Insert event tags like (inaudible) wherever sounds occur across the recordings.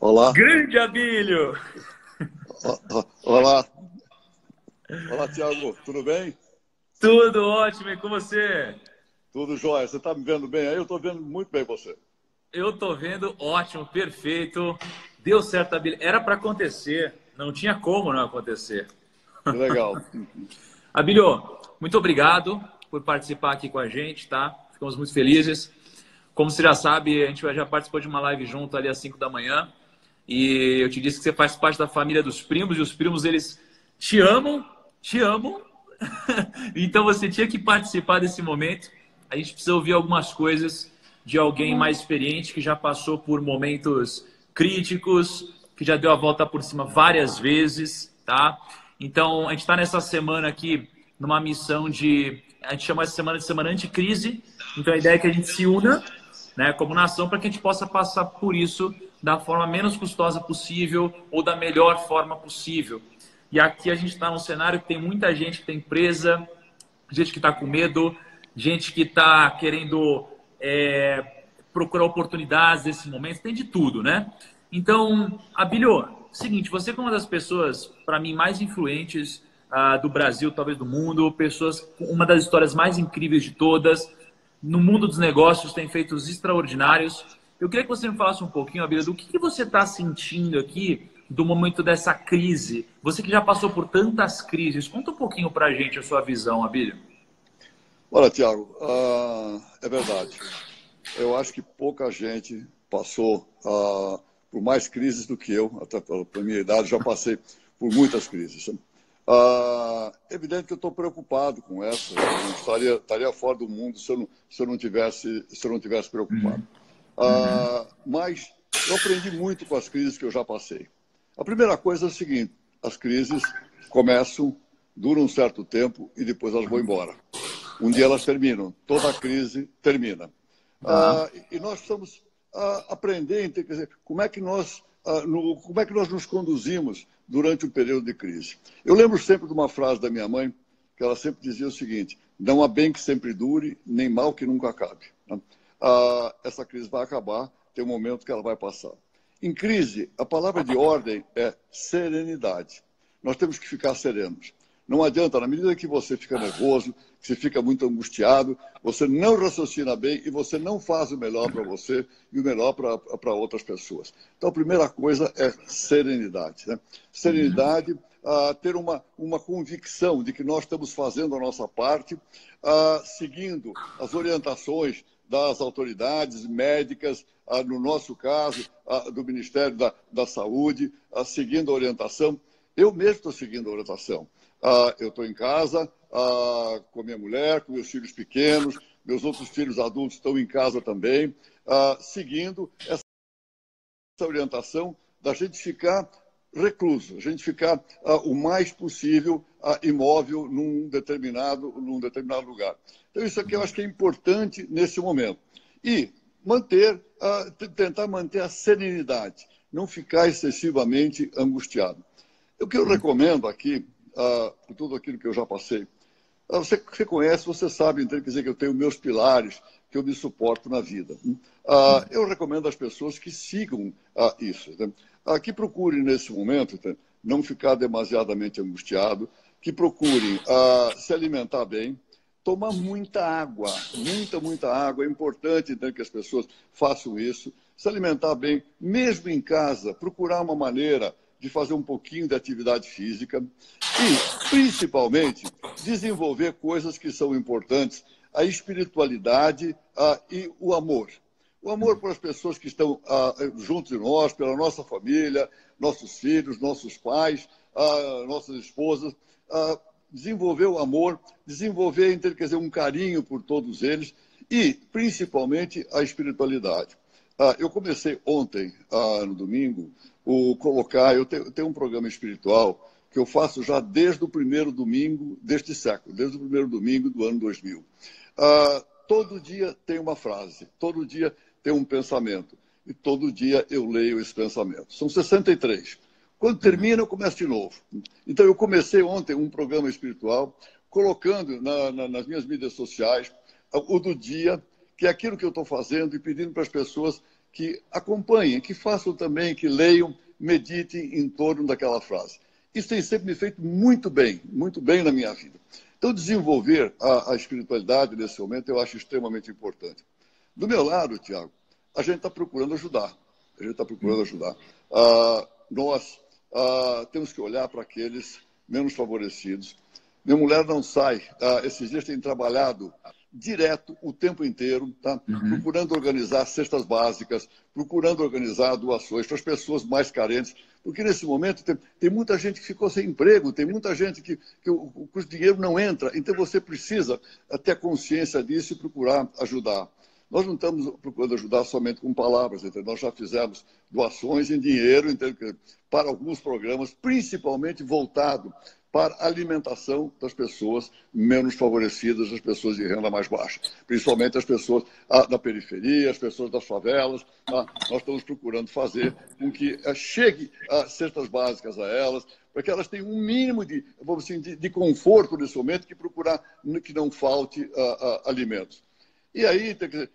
Olá. Grande Abílio! Olá. Olá, Tiago. Tudo bem? Tudo ótimo. E com você? Tudo jóia. Você está me vendo bem aí? Eu estou vendo muito bem você. Eu estou vendo ótimo, perfeito. Deu certo, Abílio. Era para acontecer. Não tinha como não acontecer. Legal. (laughs) Abílio, muito obrigado por participar aqui com a gente, tá? Ficamos muito felizes. Como você já sabe, a gente já participou de uma live junto ali às 5 da manhã. E eu te disse que você faz parte da família dos primos, e os primos, eles te amam, te amam. (laughs) então você tinha que participar desse momento. A gente precisa ouvir algumas coisas de alguém mais experiente que já passou por momentos críticos, que já deu a volta por cima várias vezes, tá? Então, a gente está nessa semana aqui numa missão de. A gente chama essa semana de semana anticrise. Então, a ideia é que a gente se una, né, como nação, para que a gente possa passar por isso da forma menos custosa possível ou da melhor forma possível. E aqui a gente está num cenário que tem muita gente que tem presa, gente que está com medo, gente que está querendo é, procurar oportunidades nesse momento, tem de tudo, né? Então, Abílio, seguinte, você é uma das pessoas, para mim, mais influentes uh, do Brasil, talvez do mundo, pessoas uma das histórias mais incríveis de todas, no mundo dos negócios, tem feitos extraordinários. Eu queria que você me falasse um pouquinho, Abílio, do que, que você está sentindo aqui do momento dessa crise. Você que já passou por tantas crises, conta um pouquinho para a gente a sua visão, Abílio. Olha, Tiago, uh, é verdade. Eu acho que pouca gente passou uh, por mais crises do que eu, até pela minha idade, já passei por muitas crises. Uh, evidente que eu estou preocupado com essa. Eu estaria, estaria fora do mundo se eu não, se eu não tivesse se eu não tivesse preocupado. Uh, mas eu aprendi muito com as crises que eu já passei. A primeira coisa é o seguinte: as crises começam, duram um certo tempo e depois elas vão embora. Um dia elas terminam. Toda a crise termina. Uh, e nós estamos a aprender quer dizer, como é que nós no, como é que nós nos conduzimos durante o período de crise. Eu lembro sempre de uma frase da minha mãe, que ela sempre dizia o seguinte: não há bem que sempre dure, nem mal que nunca acabe. Né? Ah, essa crise vai acabar, tem um momento que ela vai passar. Em crise, a palavra de ordem é serenidade. Nós temos que ficar serenos. Não adianta, na medida que você fica nervoso, que você fica muito angustiado, você não raciocina bem e você não faz o melhor para você e o melhor para outras pessoas. Então, a primeira coisa é serenidade. Né? Serenidade, uh, ter uma, uma convicção de que nós estamos fazendo a nossa parte, uh, seguindo as orientações das autoridades médicas, uh, no nosso caso, do Ministério da, da Saúde, seguindo a orientação. Eu mesmo estou seguindo a orientação. Ah, eu estou em casa ah, com minha mulher, com meus filhos pequenos, meus outros filhos adultos estão em casa também, ah, seguindo essa orientação da gente ficar recluso, a gente ficar o mais possível imóvel num determinado, num determinado lugar. Então, isso aqui eu acho que é importante nesse momento. E manter, tentar manter a serenidade, não ficar excessivamente angustiado. O que eu recomendo aqui ah, por tudo aquilo que eu já passei. Ah, você, você conhece, você sabe, então, quer dizer que eu tenho meus pilares, que eu me suporto na vida. Ah, eu recomendo às pessoas que sigam isso, né? que procurem nesse momento né? não ficar demasiadamente angustiado, que procurem se alimentar bem, tomar muita água, muita, muita água. É importante então, que as pessoas façam isso, se alimentar bem, mesmo em casa, procurar uma maneira de fazer um pouquinho de atividade física e, principalmente, desenvolver coisas que são importantes, a espiritualidade uh, e o amor. O amor para as pessoas que estão uh, junto de nós, pela nossa família, nossos filhos, nossos pais, uh, nossas esposas. desenvolver o amor, desenvolver quer dizer, um carinho por todos eles e, principalmente, a espiritualidade. Eu comecei ontem, no domingo, o colocar. Eu tenho, eu tenho um programa espiritual que eu faço já desde o primeiro domingo deste século, desde o primeiro domingo do ano 2000. Ah, todo dia tem uma frase, todo dia tem um pensamento, e todo dia eu leio esse pensamento. São 63. Quando termina, eu começo de novo. Então, eu comecei ontem um programa espiritual, colocando na, na, nas minhas mídias sociais o do dia, que é aquilo que eu estou fazendo, e pedindo para as pessoas que acompanhem, que façam também, que leiam, meditem em torno daquela frase. Isso tem sempre me feito muito bem, muito bem na minha vida. Então, desenvolver a, a espiritualidade nesse momento eu acho extremamente importante. Do meu lado, Tiago, a gente está procurando ajudar. A gente está procurando ajudar. Ah, nós ah, temos que olhar para aqueles menos favorecidos. Minha mulher não sai. Ah, esses dias tem trabalhado direto o tempo inteiro, tá? Uhum. procurando organizar cestas básicas, procurando organizar doações para as pessoas mais carentes, porque nesse momento tem, tem muita gente que ficou sem emprego, tem muita gente que, que, o, que o dinheiro não entra, então você precisa ter consciência disso e procurar ajudar. Nós não estamos procurando ajudar somente com palavras, entendeu? nós já fizemos doações em dinheiro entendeu? para alguns programas, principalmente voltado para a alimentação das pessoas menos favorecidas, das pessoas de renda mais baixa, principalmente as pessoas ah, da periferia, as pessoas das favelas. Ah, nós estamos procurando fazer com que ah, chegue a cestas básicas a elas, para que elas tenham um mínimo de, vamos assim, de conforto nesse momento, que procurar que não falte alimentos. E aí tem que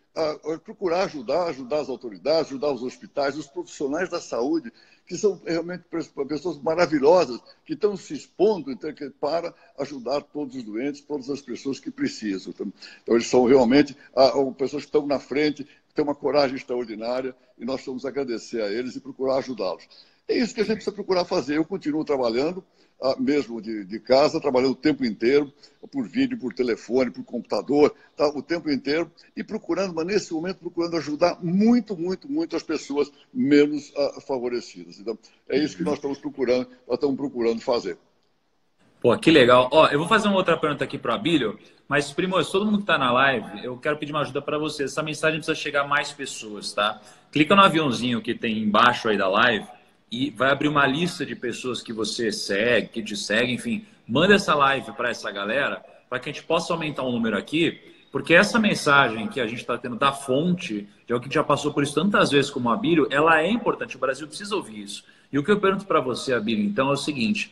procurar ajudar, ajudar as autoridades, ajudar os hospitais, os profissionais da saúde, que são realmente pessoas maravilhosas, que estão se expondo então, para ajudar todos os doentes, todas as pessoas que precisam. Então, então eles são realmente pessoas que estão na frente, que têm uma coragem extraordinária, e nós vamos agradecer a eles e procurar ajudá-los. É isso que a gente precisa procurar fazer. Eu continuo trabalhando, ah, mesmo de, de, casa, trabalhando o tempo inteiro, por vídeo, por telefone, por computador, tá, o tempo inteiro, e procurando, mas nesse momento procurando ajudar muito, muito, muito as pessoas menos uh, favorecidas. Então, é isso que nós estamos procurando, nós estamos procurando fazer. Pô, que legal. Ó, eu vou fazer uma outra pergunta aqui para o Abílio, mas, primos, todo mundo que está na live, eu quero pedir uma ajuda para vocês. Essa mensagem precisa chegar a mais pessoas, tá? Clica no aviãozinho que tem embaixo aí da live e vai abrir uma lista de pessoas que você segue, que te segue, enfim, manda essa live para essa galera, para que a gente possa aumentar o número aqui, porque essa mensagem que a gente está tendo da fonte, de alguém que já passou por isso tantas vezes como a Abílio, ela é importante, o Brasil precisa ouvir isso. E o que eu pergunto para você, Abílio, então, é o seguinte,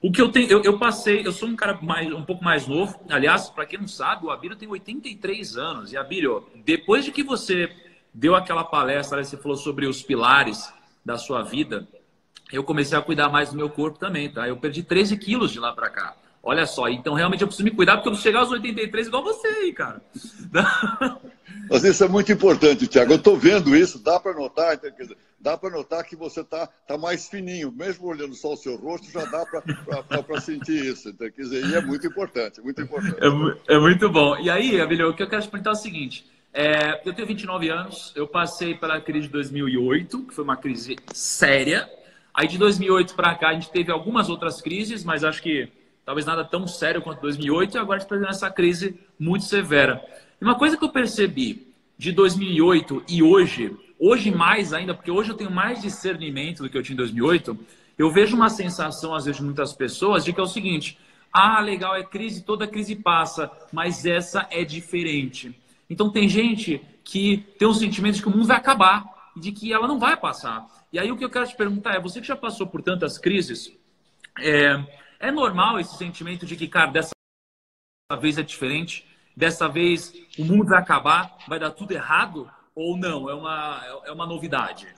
o que eu tenho, eu, eu, passei, eu sou um cara mais, um pouco mais novo. Aliás, para quem não sabe, o Abílio tem 83 anos. E Abílio, depois de que você deu aquela palestra, você falou sobre os pilares da sua vida, eu comecei a cuidar mais do meu corpo também, tá? Eu perdi 13 quilos de lá para cá. Olha só, então realmente eu preciso me cuidar porque eu vou chegar aos 83 igual você aí, cara. (laughs) Mas isso é muito importante, Tiago. Eu estou vendo isso, dá para notar, dá para notar que você está tá mais fininho. Mesmo olhando só o seu rosto, já dá para sentir isso. Então, quer dizer, e é muito importante, muito importante. É, é muito bom. E aí, Abelio, o que eu quero te perguntar é o seguinte. É, eu tenho 29 anos, eu passei pela crise de 2008, que foi uma crise séria. Aí de 2008 para cá a gente teve algumas outras crises, mas acho que talvez nada tão sério quanto 2008, e agora a gente está tendo essa crise muito severa. E uma coisa que eu percebi de 2008 e hoje, hoje mais ainda, porque hoje eu tenho mais discernimento do que eu tinha em 2008, eu vejo uma sensação, às vezes, de muitas pessoas, de que é o seguinte: ah, legal, é crise, toda crise passa, mas essa é diferente. Então tem gente que tem um sentimento de que o mundo vai acabar de que ela não vai passar. E aí o que eu quero te perguntar é, você que já passou por tantas crises, é, é normal esse sentimento de que, cara, dessa vez é diferente, dessa vez o mundo vai acabar, vai dar tudo errado, ou não? É uma, é uma novidade?